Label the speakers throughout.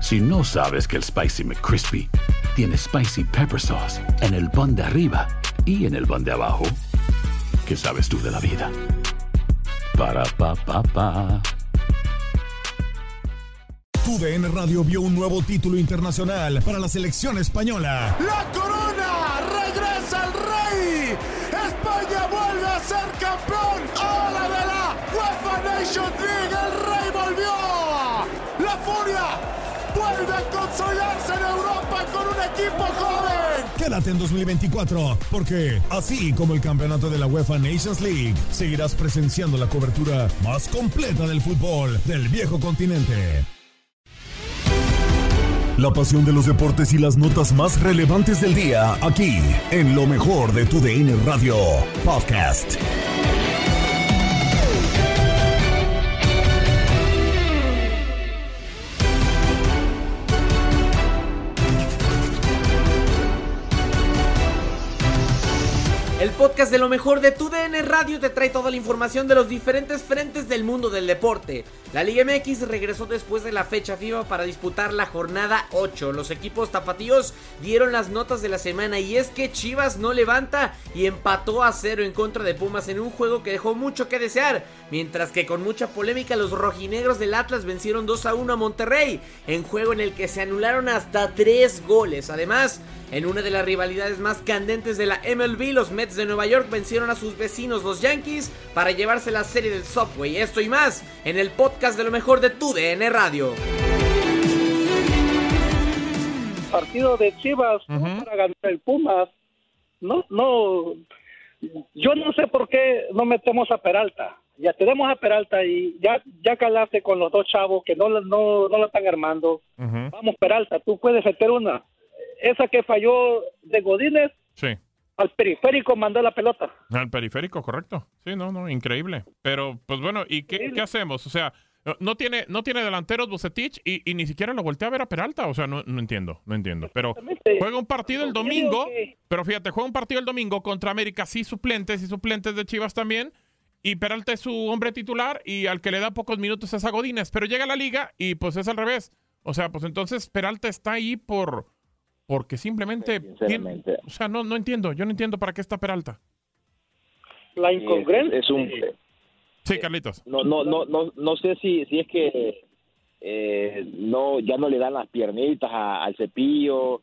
Speaker 1: Si no sabes que el Spicy McCrispy tiene Spicy Pepper Sauce en el pan de arriba y en el pan de abajo, ¿qué sabes tú de la vida? Para, pa, pa, pa.
Speaker 2: TUDN Radio vio un nuevo título internacional para la selección española.
Speaker 3: ¡La corona! ¡Regresa el rey! ¡España vuelve a ser campeón! ¡Ahora de la UEFA Nations League! ¡El rey volvió! ¡La furia! ¡Vuelve a consolidarse en Europa con un equipo joven!
Speaker 2: Quédate en 2024, porque así como el campeonato de la UEFA Nations League, seguirás presenciando la cobertura más completa del fútbol del viejo continente. La pasión de los deportes y las notas más relevantes del día, aquí, en lo mejor de tu DN Radio Podcast.
Speaker 4: El podcast de lo mejor de tu DN Radio te trae toda la información de los diferentes frentes del mundo del deporte. La Liga MX regresó después de la fecha FIFA para disputar la jornada 8. Los equipos tapatíos dieron las notas de la semana y es que Chivas no levanta y empató a cero en contra de Pumas en un juego que dejó mucho que desear, mientras que con mucha polémica los rojinegros del Atlas vencieron 2 a 1 a Monterrey, en juego en el que se anularon hasta 3 goles. Además, en una de las rivalidades más candentes de la MLB, los Mets de Nueva York vencieron a sus vecinos los Yankees para llevarse la serie del Subway. Esto y más en el podcast de lo mejor de tu DN Radio.
Speaker 5: Partido de Chivas no para ganar el Pumas. No, no. Yo no sé por qué no metemos a Peralta. Ya tenemos a Peralta y ya ya calaste con los dos chavos que no, no, no la están armando. Vamos, Peralta, tú puedes meter una esa que falló de Godínez,
Speaker 6: Sí.
Speaker 5: Al periférico mandó la pelota.
Speaker 6: Al periférico, correcto. Sí, no, no, increíble. Pero, pues bueno, ¿y qué, qué hacemos? O sea, no tiene, no tiene delanteros Bucetich y, y ni siquiera lo voltea a ver a Peralta. O sea, no, no entiendo, no entiendo. Pero juega un partido el domingo, pero fíjate, juega un partido el domingo contra América, sí suplentes y suplentes de Chivas también. Y Peralta es su hombre titular y al que le da pocos minutos es a Godínez. Pero llega a la liga y pues es al revés. O sea, pues entonces Peralta está ahí por porque simplemente tiene- o sea, no, no entiendo, yo no entiendo para qué está Peralta.
Speaker 5: La incongruencia.
Speaker 7: Es un,
Speaker 6: Sí, Carlitos.
Speaker 7: no, no, no, no, no sé si, si es que eh, no, ya no le dan las piernitas a- al cepillo,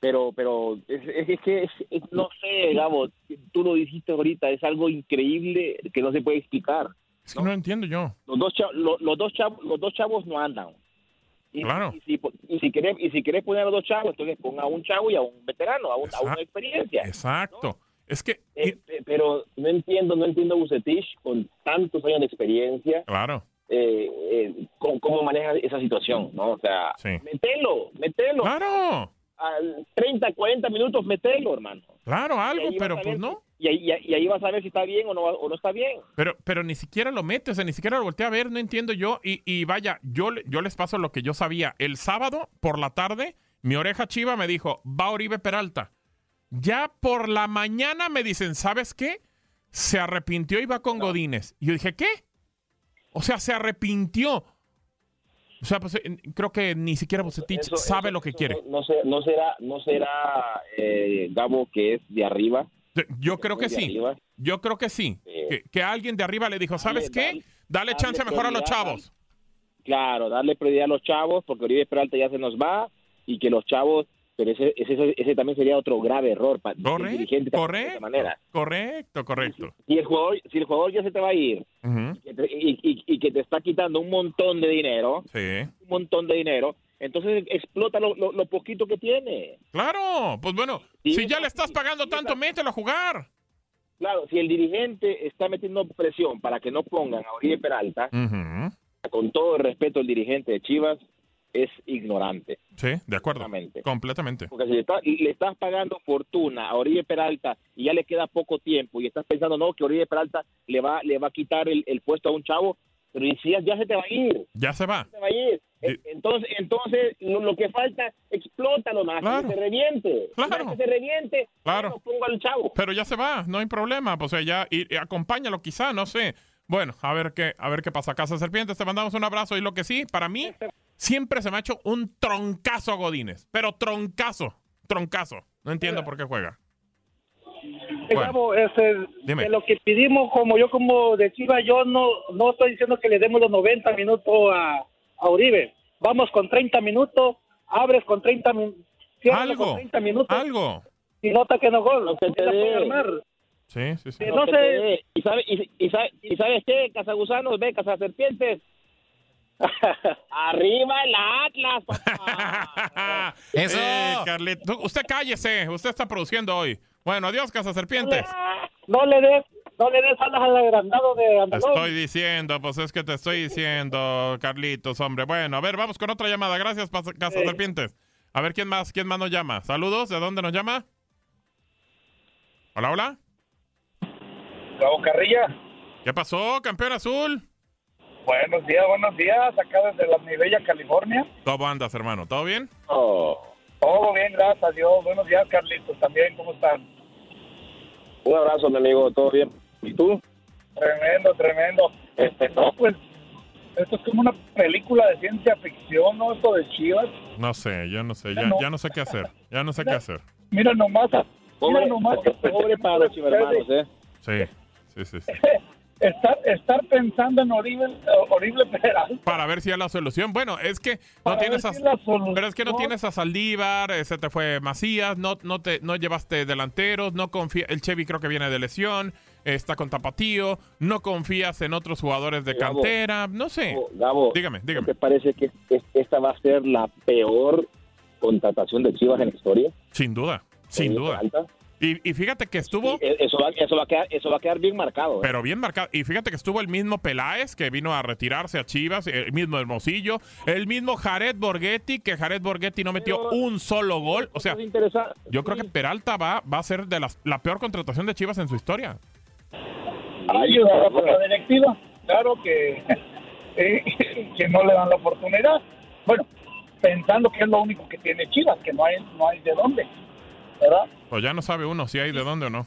Speaker 7: pero, pero es, es- es que es- es- no sé, Gabo, tú lo dijiste ahorita, es algo increíble que no se puede explicar.
Speaker 6: Es que no, entiendo yo.
Speaker 7: Los dos, cha- lo- los, dos chavos, los dos chavos no andan. Y,
Speaker 6: Claro.
Speaker 7: y si, y si querés, y si querés poner a dos chavos, entonces ponga a un chavo y a un veterano, a, un- a una experiencia.
Speaker 6: Exacto. Es que,
Speaker 7: Eh, pero no entiendo, no entiendo Bucetich con tantos años de experiencia,
Speaker 6: claro.
Speaker 7: eh, eh, cómo, cómo maneja esa situación, ¿no? O sea, metelo, metelo.
Speaker 6: Claro.
Speaker 7: Al 30, 40 minutos, metelo, hermano.
Speaker 6: Claro, algo, pero pues no.
Speaker 7: Y ahí, y ahí- vas a ver si está bien o no, o no está bien.
Speaker 6: Pero, pero ni siquiera lo mete, o sea, ni siquiera lo voltea a ver, no entiendo yo. Y, y vaya, yo, yo les paso lo que yo sabía. El sábado, por la tarde, mi oreja chiva me dijo, va Oribe Peralta. Ya por la mañana me dicen, ¿sabes qué? Se arrepintió y va con Godínez. Y yo dije, ¿qué? O sea, se arrepintió. O sea, pues creo que ni siquiera Bucetich
Speaker 7: Eso-
Speaker 6: sabe
Speaker 7: eso-
Speaker 6: lo que quiere.
Speaker 7: No, no sé- no será, no será eh, Gabo que es de arriba.
Speaker 6: Yo creo que sí. Yo creo que sí. Que, que alguien de arriba le dijo, ¿sabes qué?
Speaker 7: dale-
Speaker 6: chance mejor a los chavos.
Speaker 7: Claro, darle prioridad a los chavos porque Oribe Peralta ya se nos va y que los chavos, pero ese, ese, ese también sería otro grave error para el
Speaker 6: Correcto,
Speaker 7: dirigente también de esa manera.
Speaker 6: Correcto, correcto.
Speaker 7: Si el jugador, si el jugador ya se te va a ir y, te- y- y- y que te está quitando un montón de dinero,
Speaker 6: Sí.
Speaker 7: un montón de dinero, entonces explota lo, lo- lo poquito que tiene.
Speaker 6: Claro, pues bueno,
Speaker 7: Sí,
Speaker 6: si ya le estás pagando tanto, mételo a jugar.
Speaker 7: Claro, si el dirigente está metiendo presión para que no pongan a Oribe Peralta, con todo el respeto el dirigente de Chivas, es ignorante.
Speaker 6: Sí, de acuerdo. Completamente.
Speaker 7: Porque si le, estás pagando fortuna a Oribe Peralta y ya le queda poco tiempo y estás pensando, no, que Oribe Peralta le va, le va a quitar el, puesto a un chavo, pero si ya, se te va a ir.
Speaker 6: Ya se va.
Speaker 7: Se va a ir. Entonces, entonces lo, que falta, explótalo más, que se reviente.
Speaker 6: Claro.
Speaker 7: Que se reviente,
Speaker 6: claro.
Speaker 7: pongo al chavo.
Speaker 6: Pero ya se va, no hay problema. Pues ya, y, acompáñalo quizá, no sé. Bueno, a ver qué, a ver qué pasa. Casa Serpientes, te mandamos un abrazo. Y lo que sí, para mí, siempre se me ha hecho un troncazo a Godínez. Pero troncazo, troncazo. No entiendo por qué juega.
Speaker 8: Digamos, de lo que pedimos, como yo como de Chivas, yo no, no estoy diciendo que le demos los 90 minutos a, a Uribe. Vamos con 30 minutos, abres con 30, minutos.
Speaker 6: algo, con 30 minutos. Algo.
Speaker 8: Y nota que no gol, no
Speaker 7: se te puede
Speaker 6: armar. Sí, sí, sí.
Speaker 8: No, sé.
Speaker 7: ¿Y, sabe, y, y, sabe, ¿Y sabes qué? Cazagusanos, ve, cazaserpientes. Arriba el Atlas, papá.
Speaker 6: Eso. Eh, Carlito, usted cállese, usted está produciendo hoy. Bueno, adiós, Casa Serpientes.
Speaker 8: No le des, no le des alas al agrandado de Andalón.
Speaker 6: estoy diciendo, pues es que te estoy diciendo, Carlitos, hombre. Bueno, a ver, vamos con otra llamada. Gracias, Casa Serpientes. A ver, ¿quién más, quién más nos llama? Saludos, ¿de dónde nos llama? Hola, hola.
Speaker 9: Gabo Carrilla.
Speaker 6: ¿Qué pasó, campeón azul?
Speaker 9: Buenos días, buenos días, acá desde la Nivella, California.
Speaker 6: ¿Cómo andas, hermano? ¿Todo bien?
Speaker 9: Oh. Todo bien, gracias a Dios. Buenos días, Carlitos, también, ¿cómo están?
Speaker 7: Un abrazo, mi amigo, ¿todo bien? ¿Y tú?
Speaker 9: Tremendo, tremendo. Este, no, pues, esto es como una película de ciencia ficción, ¿no? Esto de Chivas.
Speaker 6: No sé, yo no sé, ya, ya no sé qué hacer, ya no sé qué hacer.
Speaker 9: Mira nomás,
Speaker 7: pobre,
Speaker 9: mira nomás.
Speaker 7: Pobre para los chivermanos, ¿eh?
Speaker 6: Sí, sí, sí. sí.
Speaker 9: estar, estar pensando en horrible, horrible
Speaker 6: Para ver si hay la solución. Bueno, es que no tienes a, pero es que no tienes a Saldívar, eh, se te fue Macías, no, no te, no llevaste delanteros, no confía, el Chevy creo que viene de lesión, está con Tapatío, no confías en otros jugadores de cantera, no sé.
Speaker 7: Gabo,
Speaker 6: dígame, dígame.
Speaker 7: ¿Te parece que esta va a ser la peor contratación de Chivas en la historia?
Speaker 6: Sin duda, sin duda. Y, fíjate que estuvo...
Speaker 7: Eso, va, eso, va a quedar, eso va a quedar bien marcado. ¿eh?
Speaker 6: Pero bien marcado. Y fíjate que estuvo el mismo Peláez, que vino a retirarse a Chivas, el mismo Hermosillo, el mismo Jared Borghetti, que Jared Borghetti no metió un solo gol. O sea, yo creo que Peralta va, va a ser de la peor contratación de Chivas en su historia.
Speaker 9: Ayuda por la directiva. Claro que, eh, que no le dan la oportunidad. Bueno, pensando que es lo único que tiene Chivas, que no hay, no hay de dónde. ¿verdad?
Speaker 6: Pues ya no sabe uno si hay de dónde o no.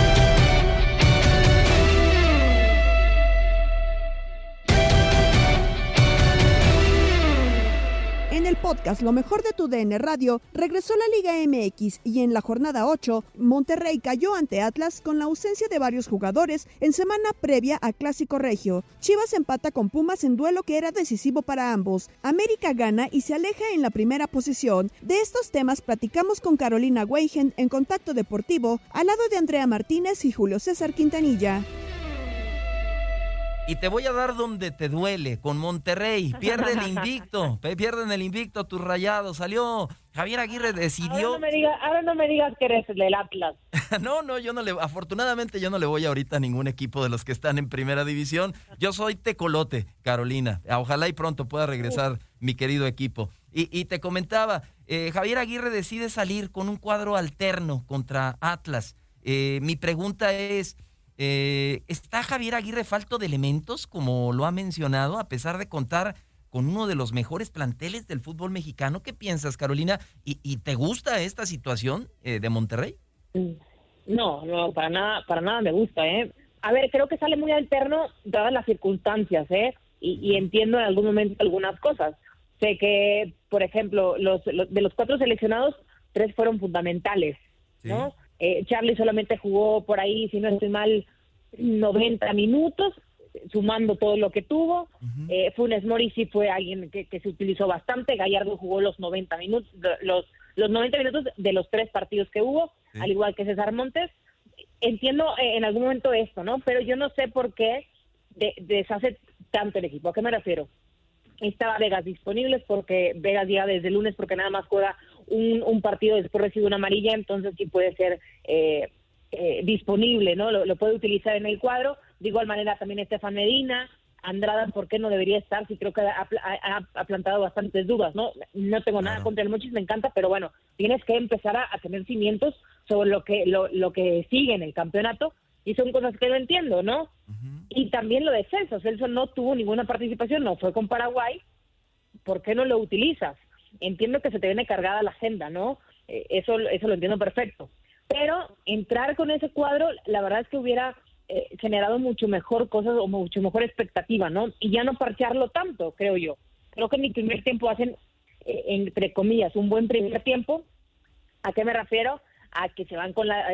Speaker 10: Podcast Lo mejor de tu DN Radio, regresó la Liga MX y en la jornada 8, Monterrey cayó ante Atlas con la ausencia de varios jugadores en semana previa a Clásico Regio. Chivas empata con Pumas en duelo que era decisivo para ambos. América gana y se aleja en la primera posición. De estos temas platicamos con Carolina Weigen en Contacto Deportivo, al lado de Andrea Martínez y Julio César Quintanilla.
Speaker 11: Y te voy a dar donde te duele, con Monterrey. Pierde el invicto, pierden el invicto tus rayados. Salió Javier Aguirre decidió.
Speaker 12: Ahora no me digas, ahora no me digas que eres del Atlas.
Speaker 11: no, no, yo no le. Afortunadamente, yo no le voy ahorita a ningún equipo de los que están en primera división. Yo soy tecolote, Carolina. Ojalá y pronto pueda regresar mi querido equipo. Y, te comentaba, eh, Javier Aguirre decide salir con un cuadro alterno contra Atlas. Eh, mi pregunta es. Eh, ¿Está Javier Aguirre falto de elementos, como lo ha mencionado, a pesar de contar con uno de los mejores planteles del fútbol mexicano? ¿Qué piensas, Carolina? ¿Y, te gusta esta situación eh, de Monterrey?
Speaker 12: Mm, no, no, para nada, para nada me gusta, ¿eh? A ver, creo que sale muy alterno dadas las circunstancias, ¿eh? Y, entiendo en algún momento algunas cosas. Sé que, por ejemplo, los, de los cuatro seleccionados, tres fueron fundamentales, ¿no? Eh, Charlie solamente jugó por ahí, si no estoy mal, 90 minutos, sumando todo lo que tuvo. eh, Funes Mori sí fue alguien que, se utilizó bastante. Gallardo jugó los 90 minutos, los, los 90 minutos de los tres partidos que hubo, al igual que César Montes. entiendo eh, en algún momento esto, ¿no? Pero yo no sé por qué deshace tanto el equipo. ¿A qué me refiero? Estaba Vegas disponibles porque Vegas llega desde el lunes porque nada más juega un, un partido, después recibe una amarilla, entonces sí puede ser eh, eh, disponible, ¿no? Lo, puede utilizar en el cuadro. De igual manera también Estefan Medina, Andrada, ¿por qué no debería estar? Sí creo que ha, ha, plantado bastantes dudas, ¿no? No tengo nada contra el Mochis, me encanta, pero bueno, tienes que empezar a, tener cimientos sobre lo que, lo, lo que sigue en el campeonato y son cosas que no entiendo, ¿no? Y también lo de Celso, Celso no tuvo ninguna participación, no fue con Paraguay, ¿por qué no lo utilizas? Entiendo que se te viene cargada la agenda, ¿no? Eh, eso, eso lo entiendo perfecto. Pero entrar con ese cuadro, la verdad es que hubiera eh, generado mucho mejor cosas o mucho mejor expectativa, ¿no? Y ya no parchearlo tanto, creo yo. Creo que en mi primer tiempo hacen, eh, entre comillas, un buen primer tiempo. ¿A qué me refiero? A que se van con la...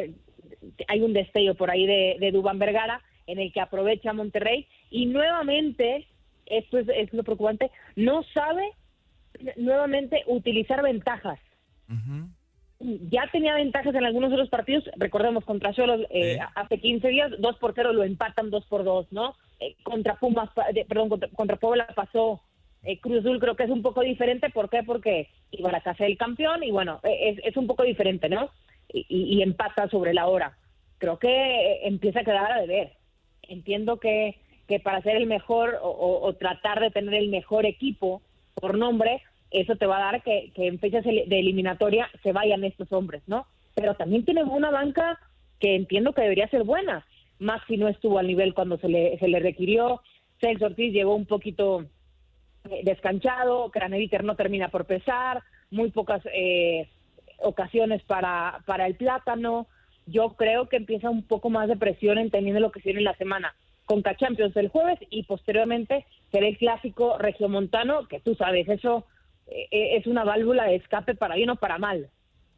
Speaker 12: hay un destello por ahí de, de Dubán Vergara en el que aprovecha Monterrey y nuevamente, esto es, es lo preocupante, no sabe nuevamente utilizar ventajas. Ya tenía ventajas en algunos de los partidos, recordemos contra Cholos eh, hace 15 días, 2 por 0 lo empatan 2 por 2, ¿no? Eh, contra Pumas, perdón, contra, Puebla pasó eh, Cruz Azul, creo que es un poco diferente, ¿por qué? Porque iba a la casa del campeón y bueno, es, es un poco diferente, ¿no? Y, y, empata sobre la hora. Creo que empieza a quedar a deber. Entiendo que, que para ser el mejor o, o tratar de tener el mejor equipo por nombre, eso te va a dar que, en fechas de eliminatoria se vayan estos hombres, ¿no? Pero también tiene una banca que entiendo que debería ser buena, más si no estuvo al nivel cuando se le, se le requirió. Celso Ortiz llegó un poquito eh, descanchado, Craneviter no termina por pesar, muy pocas eh, ocasiones para, para el plátano. Yo creo que empieza un poco más de presión entendiendo lo que se viene en la semana. Con Champions el jueves y posteriormente será el clásico regiomontano, que tú sabes, eso eh, es una válvula de escape para bien o para mal,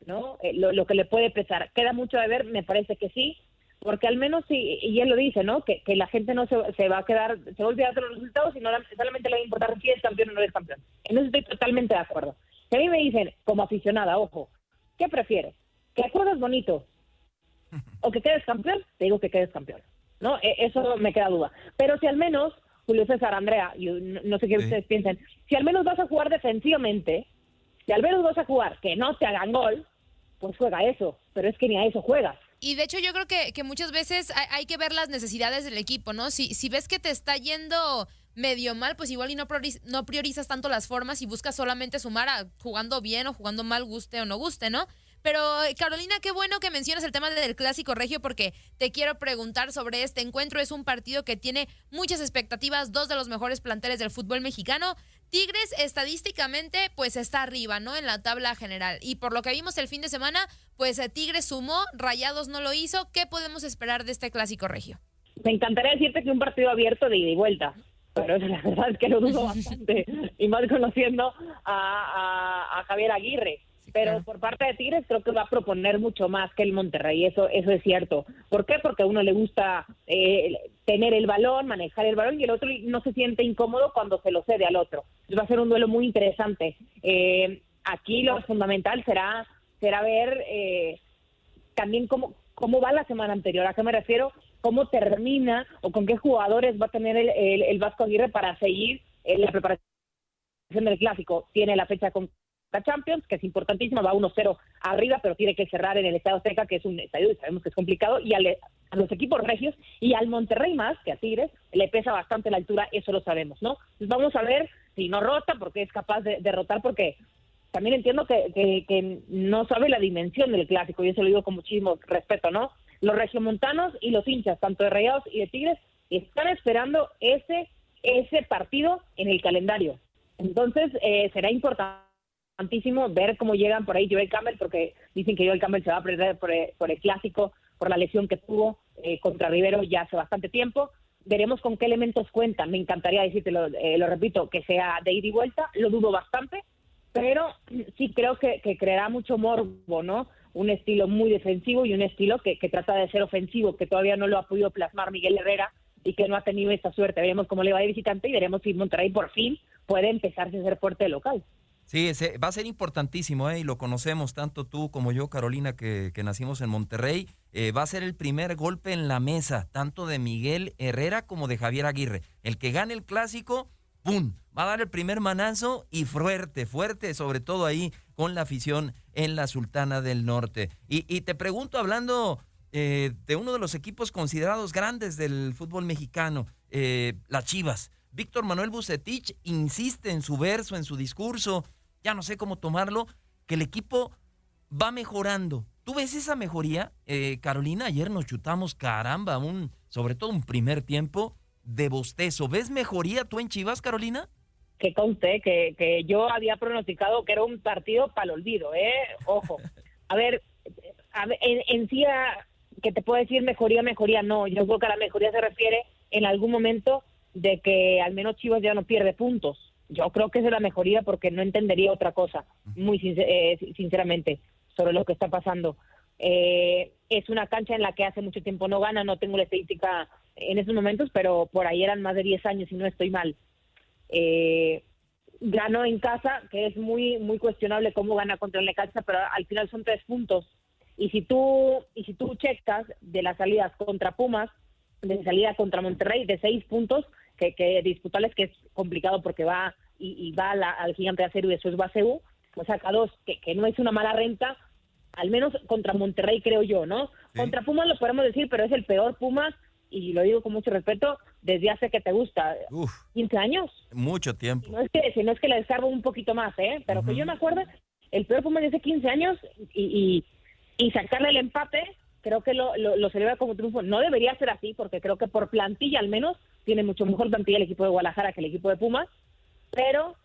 Speaker 12: ¿no? Eh, lo, que le puede pesar. Queda mucho de ver, me parece que sí, porque al menos, y, y él lo dice, ¿no? Que, la gente no se, se, va a quedar, se va a olvidar de los resultados y no solamente le va a importar si es campeón o no es campeón. En eso estoy totalmente de acuerdo. Si a mí me dicen, como aficionada, ojo, ¿qué prefieres? ¿Que acuerdes bonito o que quedes campeón? Te digo que quedes campeón, ¿no? E, eso me queda duda. Pero si al menos Julio César, Andrea, yo no, sé qué ustedes piensen, si al menos vas a jugar defensivamente, si al menos vas a jugar que no te hagan gol, pues juega eso, pero es que ni a eso juegas.
Speaker 13: Y de hecho yo creo que, que muchas veces hay, que ver las necesidades del equipo, ¿no? Si, si ves que te está yendo medio mal, pues igual y no, no priorizas tanto las formas y buscas solamente sumar a jugando bien o jugando mal, guste o no guste, ¿no? Pero Carolina, qué bueno que mencionas el tema del clásico regio porque te quiero preguntar sobre este encuentro. Es un partido que tiene muchas expectativas, dos de los mejores planteles del fútbol mexicano. Tigres estadísticamente pues está arriba, ¿no? En la tabla general. Y por lo que vimos el fin de semana, pues eh, Tigres sumó, Rayados no lo hizo. ¿Qué podemos esperar de este clásico regio?
Speaker 12: Me encantaría decirte que un partido abierto de ida y vuelta, pero la verdad es que lo dudo bastante. y más conociendo a Javier Aguirre pero por parte de Tigres creo que va a proponer mucho más que el Monterrey, eso eso es cierto. ¿Por qué? Porque a uno le gusta eh, tener el balón, manejar el balón y el otro no se siente incómodo cuando se lo cede al otro. va a ser un duelo muy interesante. Eh, aquí lo fundamental será será ver eh, también cómo cómo va la semana anterior. ¿A qué me refiero? Cómo termina o con qué jugadores va a tener el, el, el Vasco Aguirre para seguir la preparación del clásico. Tiene la fecha con la Champions, que es importantísima, va 1-0 arriba, pero tiene que cerrar en el Estado Seca, que es un estadio y sabemos que es complicado, y a los equipos regios y al Monterrey más, que a Tigres, le pesa bastante la altura, eso lo sabemos, ¿no? Entonces vamos a ver si no rota, porque es capaz de derrotar, porque también entiendo que, que, no sabe la dimensión del clásico, y eso lo digo con muchísimo respeto, ¿no? Los regiomontanos y los hinchas, tanto de Rayados y de Tigres, están esperando ese, ese partido en el calendario. Entonces, eh, será importante ver cómo llegan por ahí Joel Campbell, porque dicen que Joel Campbell se va a perder por, el, clásico, por la lesión que tuvo eh, contra Rivero ya hace bastante tiempo. Veremos con qué elementos cuentan. Me encantaría decirte, lo, eh, lo repito, que sea de ida y vuelta. Lo dudo bastante, pero sí creo que, creará mucho morbo, ¿no? Un estilo muy defensivo y un estilo que, que trata de ser ofensivo, que todavía no lo ha podido plasmar Miguel Herrera y que no ha tenido esta suerte. Veremos cómo le va de visitante y veremos si Monterrey por fin puede empezarse a ser fuerte local.
Speaker 11: Sí, va a ser importantísimo, ¿eh? y lo conocemos tanto tú como yo, Carolina, que, nacimos en Monterrey. eh, va a ser el primer golpe en la mesa, tanto de Miguel Herrera como de Javier Aguirre. El que gane el clásico, ¡pum! Va a dar el primer manazo y fuerte, fuerte, sobre todo ahí con la afición en la Sultana del Norte. Y, te pregunto, hablando eh, de uno de los equipos considerados grandes del fútbol mexicano, eh, las Chivas. Víctor Manuel Bucetich insiste en su verso, en su discurso, ya no sé cómo tomarlo, que el equipo va mejorando. ¿Tú ves esa mejoría? Eh, Carolina, ayer nos chutamos, caramba, un, sobre todo un primer tiempo de bostezo. ¿Ves mejoría tú en Chivas, Carolina?
Speaker 12: Que conté que, que yo había pronosticado que era un partido para el olvido, ¿eh? Ojo. A ver, en, en sí, que te puedo decir mejoría, mejoría, no. Yo creo que a la mejoría se refiere en algún momento de que al menos Chivas ya no pierde puntos. Yo creo que es la mejoría porque no entendería otra cosa, muy eh, sinceramente, sobre lo que está pasando. Eh, es una cancha en la que hace mucho tiempo no gana, no tengo la estadística en esos momentos, pero por ahí eran más de 10 años y no estoy mal. Eh, ganó en casa, que es muy muy cuestionable cómo gana contra el Necaxa, pero al final son tres puntos. Y si tú y si tú checas de las salidas contra Pumas, de salida contra Monterrey de seis puntos, que, que disputarles que es complicado porque va y, va al gigante de acero y después va a CEU, pues saca dos, que, que no es una mala renta, al menos contra Monterrey creo yo, ¿no? Contra Pumas lo podemos decir, pero es el peor Pumas, y lo digo con mucho respeto, desde hace que te gusta, 15 años.
Speaker 11: Mucho tiempo.
Speaker 12: no es que, si no es que le descargo un poquito más, ¿eh? Pero que yo me acuerdo, el peor Pumas de hace 15 años y, y, y sacarle el empate creo que lo, lo, celebra como triunfo. No debería ser así, porque creo que por plantilla al menos tiene mucho mejor plantilla el equipo de Guadalajara que el equipo de Pumas, pero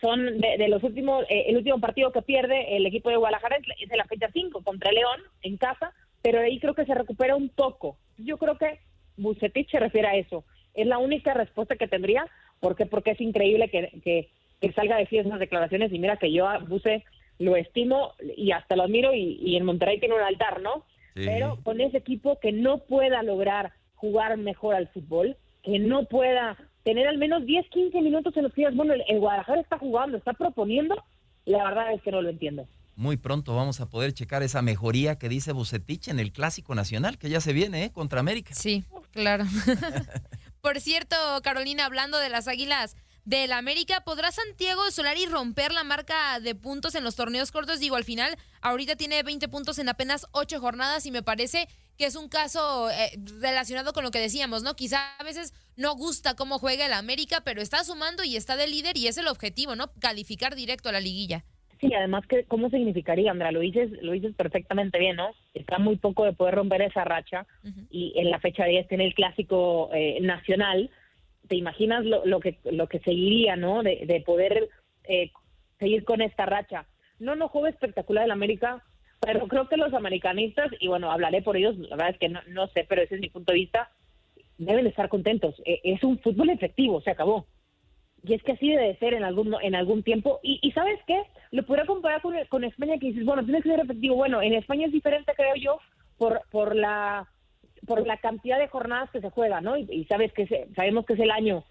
Speaker 12: son de, los últimos, eh, el último partido que pierde el equipo de Guadalajara es, de la fecha 5 contra León en casa, pero ahí creo que se recupera un poco. Yo creo que Bucetich se refiere a eso. Es la única respuesta que tendría, porque porque es increíble que, que, salga de esas declaraciones y mira que yo a Buce lo estimo y hasta lo admiro y, y en Monterrey tiene un altar, ¿no? Pero con ese equipo que no pueda lograr jugar mejor al fútbol, que no pueda tener al menos 10, 15 minutos en los que bueno, el, Guadalajara está jugando, está proponiendo, la verdad es que no lo entiendo.
Speaker 11: Muy pronto vamos a poder checar esa mejoría que dice Bucetich en el Clásico Nacional, que ya se viene, ¿eh? Contra América.
Speaker 13: Sí, claro. Por cierto, Carolina, hablando de las Águilas, del América. ¿Podrá Santiago Solari romper la marca de puntos en los torneos cortos? Digo, al final, ahorita tiene 20 puntos en apenas 8 jornadas y me parece que es un caso eh, relacionado con lo que decíamos, ¿no? Quizá a veces no gusta cómo juega el América, pero está sumando y está de líder y es el objetivo, ¿no? Calificar directo a la liguilla.
Speaker 12: Sí, además, que ¿cómo significaría, Andrea? Lo dices, lo dices perfectamente bien, ¿no? Está muy poco de poder romper esa racha y en la fecha 10 tiene el clásico eh, nacional te imaginas lo, lo, que lo que seguiría, ¿no? De, poder eh, seguir con esta racha. No, no juega espectacular el América, pero creo que los americanistas, y bueno, hablaré por ellos, la verdad es que no, sé, pero ese es mi punto de vista, deben estar contentos. E, es un fútbol efectivo, se acabó. Y es que así debe ser en algún en algún tiempo. Y, ¿sabes qué? Lo podría comparar con, con España, que dices, bueno, tiene que ser efectivo. Bueno, en España es diferente, creo yo, por, por la por la cantidad de jornadas que se juegan, ¿no? Y, sabes que sabemos que es el año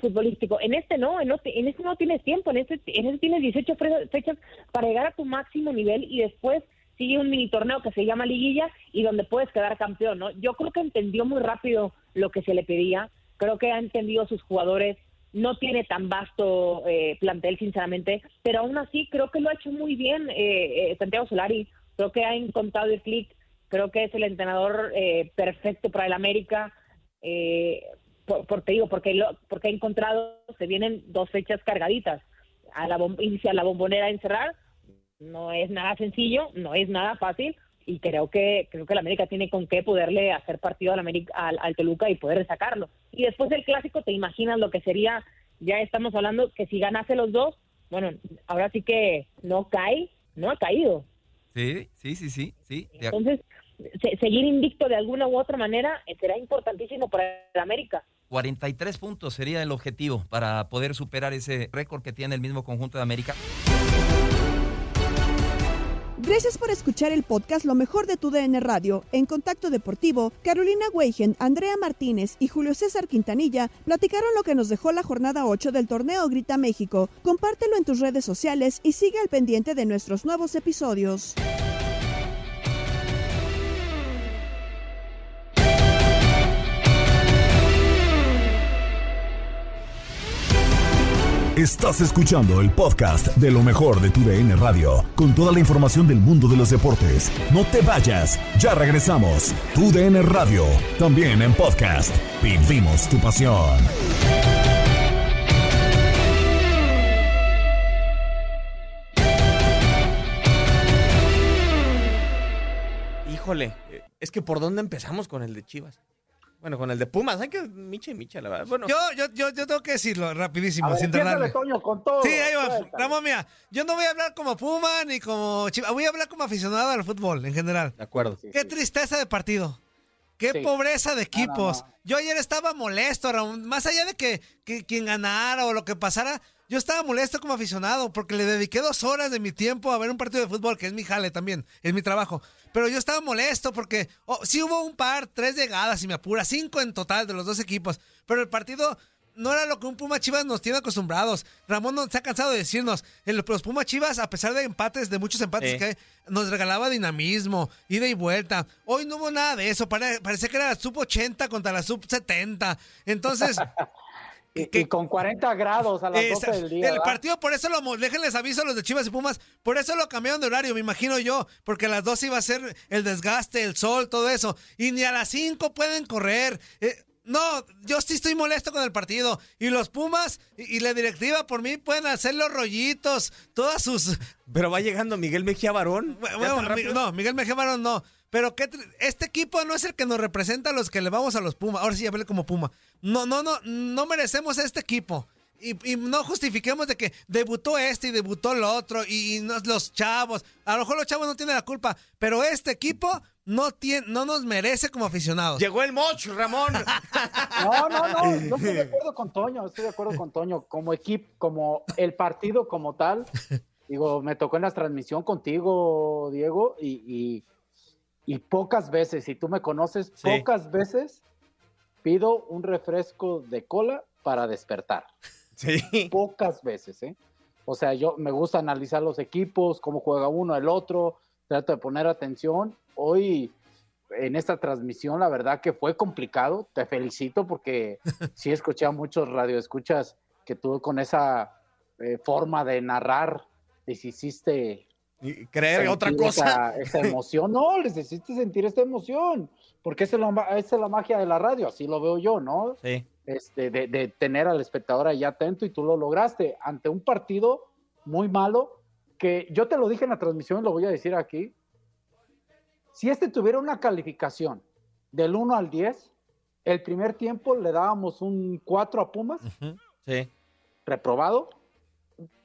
Speaker 12: futbolístico. En este no, en este, no tienes tiempo, en este, en este tienes 18 fechas para llegar a tu máximo nivel y después sigue un mini torneo que se llama liguilla y donde puedes quedar campeón, ¿no? Yo creo que entendió muy rápido lo que se le pedía, creo que ha entendido sus jugadores, no tiene tan vasto eh, plantel, sinceramente, pero aún así creo que lo ha hecho muy bien eh, eh Santiago Solari, creo que ha encontrado el clic creo que es el entrenador eh, perfecto para el América. Eh, por, te digo, porque, lo, porque he encontrado, se vienen dos fechas cargaditas. A la iniciar la bombonera a encerrar, no es nada sencillo, no es nada fácil, y creo que creo que el América tiene con qué poderle hacer partido al, América, al, Toluca y poder sacarlo. Y después del clásico, te imaginas lo que sería, ya estamos hablando que si ganase los dos, bueno, ahora sí que no cae, no ha caído.
Speaker 11: Sí, sí, sí, sí, sí.
Speaker 12: Entonces, seguir invicto de alguna u otra manera eh, será importantísimo para el América.
Speaker 11: 43 puntos sería el objetivo para poder superar ese récord que tiene el mismo conjunto de América.
Speaker 10: Gracias por escuchar el podcast Lo mejor de tu DN Radio. En Contacto Deportivo, Carolina Weigen, Andrea Martínez y Julio César Quintanilla platicaron lo que nos dejó la jornada 8 del torneo Grita México. Compártelo en tus redes sociales y sigue al pendiente de nuestros nuevos episodios.
Speaker 2: Estás escuchando el podcast de lo mejor de tu DN Radio, con toda la información del mundo de los deportes. No te vayas, ya regresamos. Tu DN Radio, también en podcast. Vivimos tu pasión.
Speaker 4: Híjole, eh, es que por dónde empezamos con el de Chivas. Bueno, con el de Pumas, hay que micha y micha, la verdad. Bueno,
Speaker 14: Yo, yo, yo, yo tengo que decirlo rapidísimo,
Speaker 8: ver,
Speaker 14: sin tardarle.
Speaker 8: Toño, con todo.
Speaker 14: Sí, ahí va.
Speaker 8: Suéltale.
Speaker 14: Ramón, mira, yo no voy a hablar como Puma ni como Chivas. Voy a hablar como aficionado al fútbol en general.
Speaker 4: de acuerdo.
Speaker 14: Qué tristeza de partido. Qué
Speaker 8: Sí.
Speaker 14: pobreza de equipos.
Speaker 8: no.
Speaker 14: Yo ayer estaba molesto, Ramón. Más allá de que, que quien ganara o lo que pasara, yo estaba molesto como aficionado porque le dediqué dos horas de mi tiempo a ver un partido de fútbol, que es mi jale también, es mi trabajo. Pero yo estaba molesto porque oh, sí hubo un par, tres llegadas, si me apura, cinco en total de los dos equipos. Pero el partido no era lo que un Puma Chivas nos tiene acostumbrados. Ramón no, se ha cansado de decirnos, el- los Puma Chivas, a pesar de empates, de muchos empates que hay, nos regalaba dinamismo, ida y vuelta. Hoy no hubo nada de eso, pare- parecía que era la sub 80 contra la sub 70. Entonces,
Speaker 8: Y, y con 40 grados a las
Speaker 14: esa-
Speaker 8: 12 del día.
Speaker 14: el
Speaker 8: ¿verdad?
Speaker 14: partido, por eso lo, déjenles aviso a los de Chivas y Pumas, por eso lo cambiaron de horario, me imagino yo, porque a las 12 iba a ser el desgaste, el sol, todo eso, y ni a las 5 pueden correr. Eh, no, yo sí estoy molesto con el partido. Y los Pumas y, y la directiva por mí pueden hacer los rollitos, todas sus...
Speaker 4: Pero va llegando Miguel Mejía Barón.
Speaker 14: Bueno, no, Miguel Mejía Barón no. Pero qué este equipo no es el que nos representa a los que le vamos a los Pumas. Ahora sí, ya como Puma. No, no, no, no merecemos este equipo. Y, y no justifiquemos de que debutó este y debutó el otro y, no- los chavos. A lo mejor los chavos no tienen la culpa, pero este equipo no, tiene, no nos merece como aficionados.
Speaker 4: Llegó el Moch, Ramón.
Speaker 8: No, no, no, no estoy de acuerdo con Toño, estoy de acuerdo con Toño. Como equipo, como el partido como tal, digo, me tocó en la transmisión contigo, Diego, y, y, y pocas veces, si tú me conoces,
Speaker 4: Sí.
Speaker 8: pocas veces pido un refresco de cola para despertar.
Speaker 4: Sí.
Speaker 8: Pocas veces, ¿eh? O sea, yo me gusta analizar los equipos, cómo juega uno, el otro, trato de poner atención. Hoy en esta transmisión, la verdad que fue complicado. Te felicito porque sí escuché a muchos radioescuchas que tú con esa eh, forma de narrar les hiciste
Speaker 4: Y creer otra cosa.
Speaker 8: Esa, esa emoción. No, les hiciste sentir esta emoción. Porque esa es, la, esa es la magia de la radio, así lo veo yo, ¿no?
Speaker 4: Sí.
Speaker 8: Este, de, de tener al espectador ahí atento y tú lo lograste ante un partido muy malo que yo te lo dije en la transmisión, lo voy a decir aquí. Si este tuviera una calificación del 1 al 10, el primer tiempo le dábamos un 4 a Pumas,
Speaker 4: Sí.
Speaker 8: reprobado,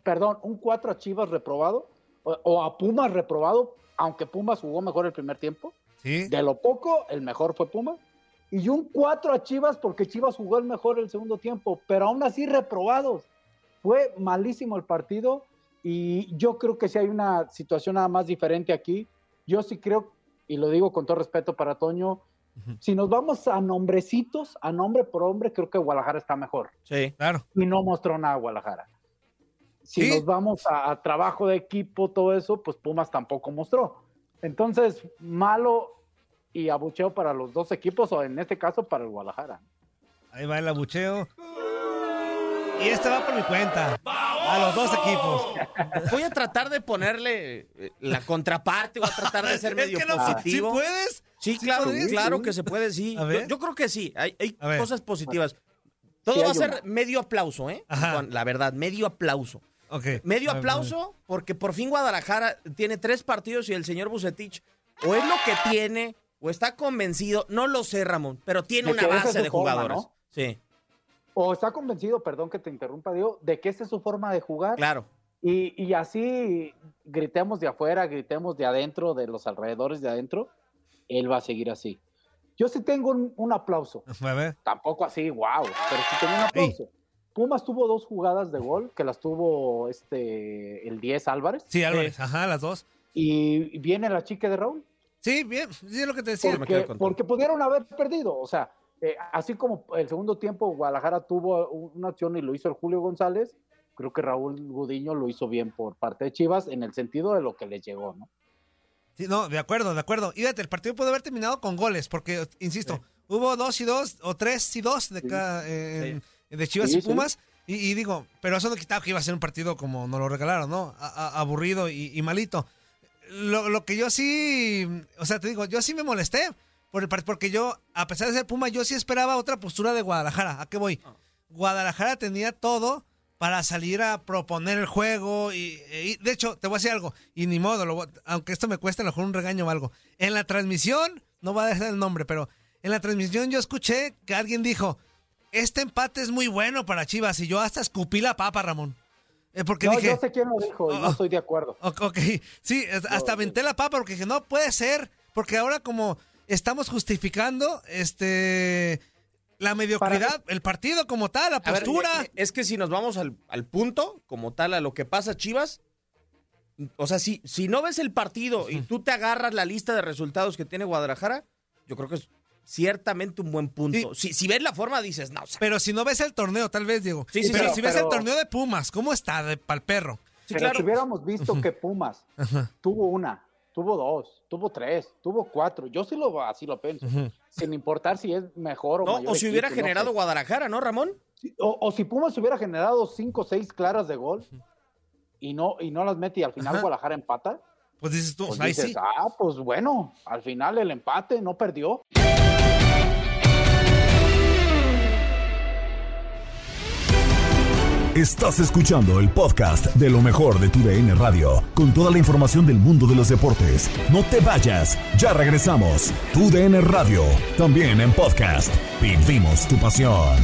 Speaker 8: perdón, un 4 a Chivas reprobado, o, o a Pumas reprobado, aunque Pumas jugó mejor el primer tiempo.
Speaker 14: Sí.
Speaker 8: De lo poco, el mejor fue Pumas. Y un 4 a Chivas porque Chivas jugó el mejor el segundo tiempo, pero aún así reprobados. Fue malísimo el partido y yo creo que si hay una situación nada más diferente aquí, yo sí creo, y lo digo con todo respeto para Toño, si nos vamos a nombrecitos, a nombre por hombre, creo que Guadalajara está mejor.
Speaker 4: Sí.
Speaker 14: Claro.
Speaker 8: Y no mostró nada Guadalajara. Si
Speaker 14: Sí.
Speaker 8: nos vamos a, a trabajo de equipo, todo eso, pues Pumas tampoco mostró. Entonces, malo y abucheo para los dos equipos, o en este caso para el Guadalajara.
Speaker 14: Ahí va el abucheo. Y este va por mi cuenta. A los dos equipos.
Speaker 4: Voy a tratar de ponerle eh, la contraparte, voy a tratar de ser
Speaker 14: Es
Speaker 4: medio
Speaker 14: que no,
Speaker 4: positivo.
Speaker 14: ¿sí puedes?
Speaker 4: Sí,
Speaker 14: ¿Sí
Speaker 4: claro, claro que se puede, sí.
Speaker 14: A ver.
Speaker 4: Yo, yo creo que sí, hay, hay cosas positivas. Todo
Speaker 8: Sí,
Speaker 4: va a ser
Speaker 8: una.
Speaker 4: medio aplauso, ¿eh?
Speaker 14: Ajá.
Speaker 4: La verdad, medio aplauso.
Speaker 14: Ok.
Speaker 4: Medio aplauso porque por fin Guadalajara tiene tres partidos y el señor Bucetich o es lo que tiene o está convencido, no lo sé Ramón, pero tiene
Speaker 8: De
Speaker 4: una
Speaker 8: es
Speaker 4: base de
Speaker 8: forma,
Speaker 4: jugadores.
Speaker 8: ¿no?
Speaker 4: Sí,
Speaker 8: O está convencido, perdón que te interrumpa, Diego, de que esa es su forma de jugar.
Speaker 4: claro.
Speaker 8: Y, y así gritemos de afuera, gritemos de adentro, de los alrededores de adentro, él va a seguir así. Yo sí tengo un, un aplauso. Tampoco así, wow, pero sí tengo un aplauso. Pumas tuvo dos jugadas de gol, que las tuvo este el 10 Álvarez.
Speaker 14: Sí, Álvarez. Ajá, las dos.
Speaker 8: Y viene la chica de Raúl.
Speaker 14: Sí, bien. Sí, es lo que te decía.
Speaker 4: me quedo
Speaker 8: Porque, porque pudieron haber perdido. O sea, eh, así como el segundo tiempo Guadalajara tuvo una acción y lo hizo el Julio González, creo que Raúl Gudiño lo hizo bien por parte de Chivas en el sentido de lo que les llegó, ¿no?
Speaker 14: Sí, no, de acuerdo, de acuerdo. Y fíjate, el partido pudo haber terminado con goles, porque, insisto, hubo dos y dos, o tres y dos de, cada, eh, de Chivas
Speaker 8: Sí,
Speaker 14: y
Speaker 8: sí.
Speaker 14: Pumas, Y, digo, pero eso no quitaba que iba a ser un partido como nos lo regalaron, ¿no? aburrido y, malito. Lo, que yo sí, o sea, te digo, yo sí me molesté por el porque yo, a pesar de ser Puma, yo sí esperaba otra postura de Guadalajara. ¿A qué voy? Ah. Guadalajara tenía todo para salir a proponer el juego y, de hecho, te voy a decir algo, y ni modo, aunque esto me cueste a lo mejor un regaño o algo. En la transmisión, no voy a dejar el nombre, pero en la transmisión yo escuché que alguien dijo, este empate es muy bueno para Chivas. Y yo hasta escupí la papa, Ramón. Eh, porque
Speaker 15: no,
Speaker 14: dije,
Speaker 15: yo sé quién lo dijo y no oh, estoy de acuerdo.
Speaker 14: Ok, sí, hasta aventé la papa porque dije, no puede ser, porque ahora como estamos justificando este la mediocridad, el partido como tal, la postura.
Speaker 4: Eh, es que si nos vamos al, punto, como tal, a lo que pasa Chivas, o sea, si, si no ves el partido y tú te agarras la lista de resultados que tiene Guadalajara, yo creo que es ciertamente un buen punto. Si, si, ves la forma, dices, no.
Speaker 14: pero si no ves el torneo, tal vez, Diego. Sí, sí, pero si ves el torneo de Pumas, ¿cómo está de pal perro?
Speaker 15: pero si hubiéramos visto que Pumas tuvo una, tuvo dos, tuvo tres, tuvo cuatro, yo sí lo así lo pienso. Sin importar si es mejor o no,
Speaker 4: O si hubiera generado Guadalajara, ¿no, Ramón?
Speaker 15: O, si Pumas hubiera generado cinco o seis claras de gol y no, y no las mete y al final Guadalajara empata.
Speaker 14: Pues dices tú,
Speaker 15: pues sí. ah, pues bueno, al final el empate no perdió.
Speaker 2: Estás escuchando el podcast de lo mejor de tu DN Radio, con toda la información del mundo de los deportes. No te vayas, ya regresamos. Tu DN Radio, también en podcast. Vivimos tu pasión.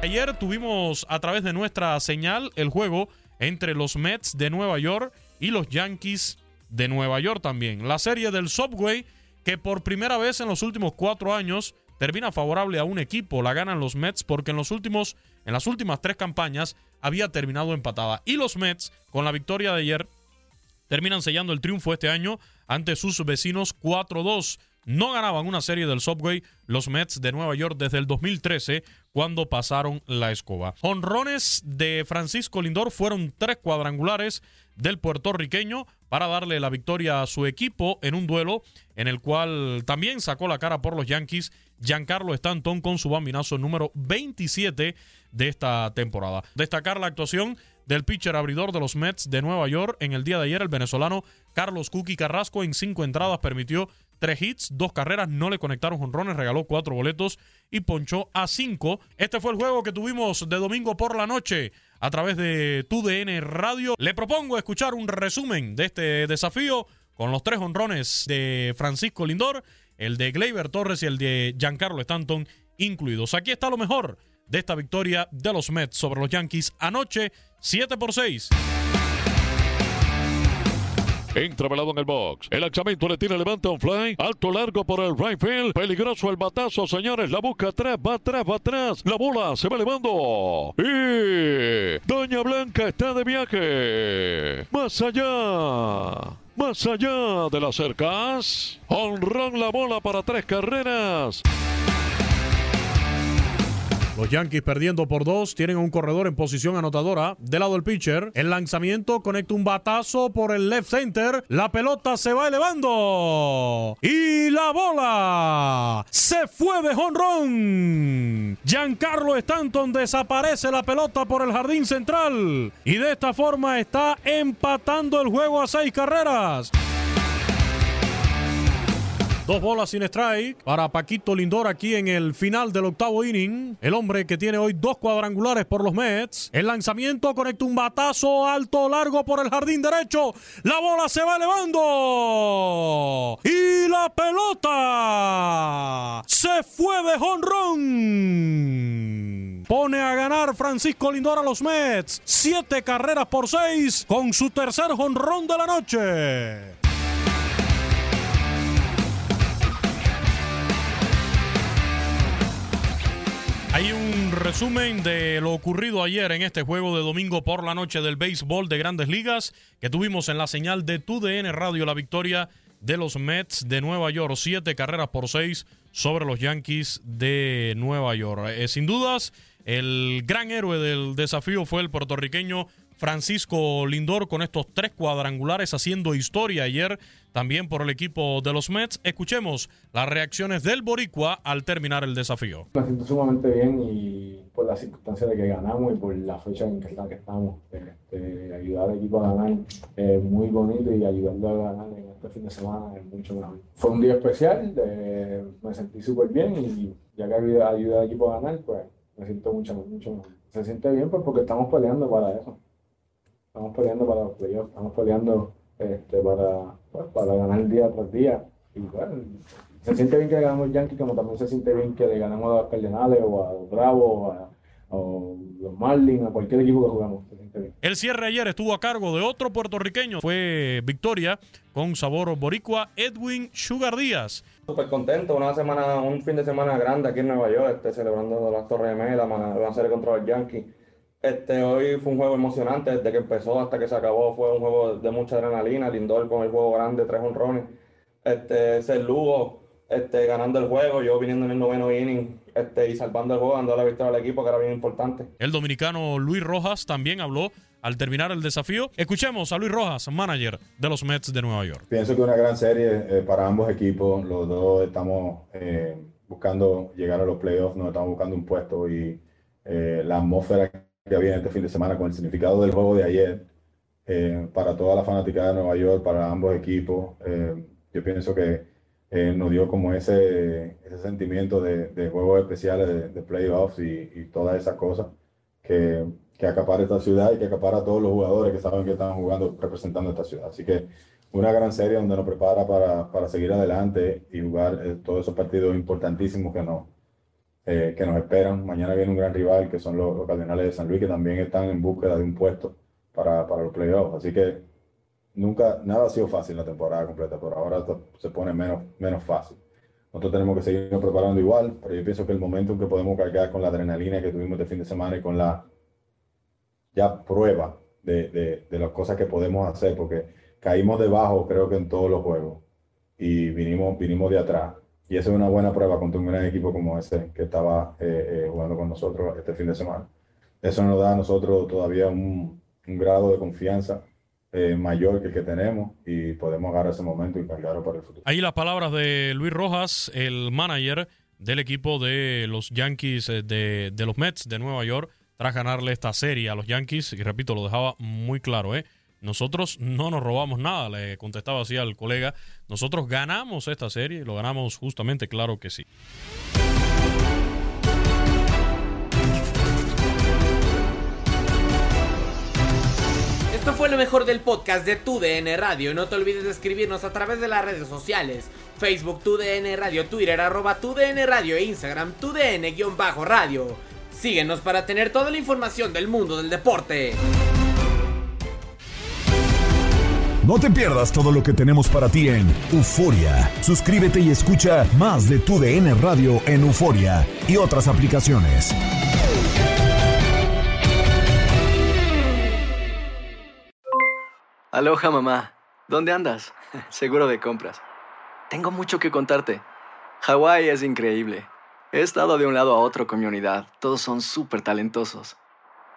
Speaker 16: Ayer tuvimos a través de nuestra señal el juego entre los Mets de Nueva York y los Yankees de Nueva York también. La serie del Subway, que por primera vez en los últimos cuatro años termina favorable a un equipo. La ganan los Mets porque en, los últimos, en las últimas tres campañas había terminado empatada. Y los Mets, con la victoria de ayer, terminan sellando el triunfo este año ante sus vecinos 4-2. No ganaban una serie del Subway los Mets de Nueva York desde el 2013 cuando pasaron la escoba. Honrones de Francisco Lindor fueron tres cuadrangulares del puertorriqueño para darle la victoria a su equipo en un duelo en el cual también sacó la cara por los Yankees Giancarlo Stanton con su bambinazo número 27 de esta temporada. Destacar la actuación del pitcher abridor de los Mets de Nueva York en el día de ayer, el venezolano Carlos Cookie Carrasco en cinco entradas permitió tres hits, dos carreras, no le conectaron jonrones, regaló cuatro boletos y ponchó a cinco. Este fue el juego que tuvimos de domingo por la noche a través de TUDN Radio. Le propongo escuchar un resumen de este desafío con los tres honrones de Francisco Lindor, el de Gleyber Torres y el de Giancarlo Stanton incluidos. Aquí está lo mejor de esta victoria de los Mets sobre los Yankees anoche, 7 por 6.
Speaker 17: Entra velado en el box. El lanzamiento le tira, levanta un fly. Alto largo por el right field. Peligroso el batazo, señores. La busca atrás, va atrás, va atrás. La bola se va elevando. Y Doña Blanca está de viaje. Más allá. Más allá de las cercas. Honrón la bola para tres carreras.
Speaker 16: Los Yankees perdiendo por dos, tienen un corredor en posición anotadora. Del lado del pitcher, el lanzamiento conecta un batazo por el left center. La pelota se va elevando. Y la bola se fue de jonrón. Giancarlo Stanton desaparece la pelota por el jardín central. Y de esta forma está empatando el juego a seis carreras. Dos bolas sin strike para Paquito Lindor aquí en el final del octavo inning. El hombre que tiene hoy dos cuadrangulares por los Mets. El lanzamiento conecta un batazo alto, largo por el jardín derecho. La bola se va elevando. Y la pelota se fue de jonrón. Pone a ganar Francisco Lindor a los Mets. Siete carreras por seis con su tercer jonrón de la noche. Hay un resumen de lo ocurrido ayer en este juego de domingo por la noche del béisbol de grandes ligas que tuvimos en la señal de TUDN Radio la victoria de los Mets de Nueva York, siete carreras por seis sobre los Yankees de Nueva York. Eh, sin dudas, el gran héroe del desafío fue el puertorriqueño Francisco Lindor con estos tres cuadrangulares haciendo historia ayer también por el equipo de los Mets. Escuchemos las reacciones del Boricua al terminar el desafío.
Speaker 18: Me siento sumamente bien y por las circunstancias de que ganamos y por la fecha en que, estamos. Este, ayudar al equipo a ganar es muy bonito y ayudarlo a ganar en este fin de semana es mucho mejor. Fue un día especial, me sentí súper bien y ya que ayudé al equipo a ganar, pues me siento mucho, mucho mejor. Se siente bien pues porque estamos peleando para eso. Estamos peleando para los playoffs, estamos peleando este, para, pues, para ganar día tras día. Y bueno, se siente bien que le ganamos Yankees, como también se siente bien que le ganemos a los Cardenales o a los Bravos o a, los Marlins, a cualquier equipo que jugamos.
Speaker 16: El cierre ayer estuvo a cargo de otro puertorriqueño. Fue victoria con sabor boricua, Edwin Sugar Díaz.
Speaker 19: Súper contento, una semana, un fin de semana grande aquí en Nueva York, este, celebrando las Torres Gemelas, la serie contra los Yankees. Este, hoy fue un juego emocionante, desde que empezó hasta que se acabó, fue un juego de mucha adrenalina, Lindor con el juego grande, tres honrones, este, ese Lugo este, ganando el juego, yo viniendo en el noveno inning este, y salvando el juego, dando la victoria al equipo, que era bien importante.
Speaker 16: El dominicano Luis Rojas también habló al terminar el desafío. Escuchemos a Luis Rojas, manager de los Mets de Nueva York.
Speaker 18: Pienso que una gran serie eh, para ambos equipos, los dos estamos eh, buscando llegar a los playoffs, no estamos buscando un puesto y eh, la atmósfera que había este fin de semana con el significado del juego de ayer eh, para toda la fanática de Nueva York, para ambos equipos. Eh, yo pienso que eh, nos dio como ese, ese sentimiento de, de juegos especiales, de, playoffs y, y, todas esas cosas que, que acapara esta ciudad y que acapara a todos los jugadores que saben que están jugando representando esta ciudad. Así que una gran serie donde nos prepara para, para seguir adelante y jugar todos esos partidos importantísimos que nos, eh, que nos esperan. Mañana viene un gran rival que son los, Cardenales de San Luis, que también están en búsqueda de un puesto para, para los playoffs. Así que nunca, nada ha sido fácil la temporada completa, pero ahora se pone menos, menos fácil. Nosotros tenemos que seguirnos preparando igual, pero yo pienso que el momento en que podemos cargar con la adrenalina que tuvimos este fin de semana y con la ya prueba de, de, de las cosas que podemos hacer, porque caímos debajo creo que en todos los juegos y vinimos, vinimos de atrás y eso es una buena prueba contra un gran equipo como ese que estaba eh, eh, jugando con nosotros este fin de semana. Eso nos da a nosotros todavía un, grado de confianza eh, mayor que el que tenemos y podemos agarrar ese momento y cargarlo para el futuro.
Speaker 16: Ahí las palabras de Luis Rojas, el manager del equipo de los Yankees de, de los Mets de Nueva York, tras ganarle esta serie a los Yankees. Y repito, lo dejaba muy claro, ¿eh? Nosotros no nos robamos nada, le contestaba así al colega. Nosotros ganamos esta serie lo ganamos justamente, claro que sí.
Speaker 4: Esto fue lo mejor del podcast de Tu DN Radio. No te olvides de escribirnos a través de las redes sociales: Facebook Tu DN Radio, Twitter arroba Tu DN Radio e Instagram Tu DN-radio. Síguenos para tener toda la información del mundo del deporte.
Speaker 2: No te pierdas todo lo que tenemos para ti en Euforia. Suscríbete y escucha más de tu DN Radio en Euforia y otras aplicaciones.
Speaker 20: Aloha mamá, ¿dónde andas? Seguro de compras. Tengo mucho que contarte. Hawái es increíble. He estado de un lado a otro con mi unidad. Todos son súper talentosos.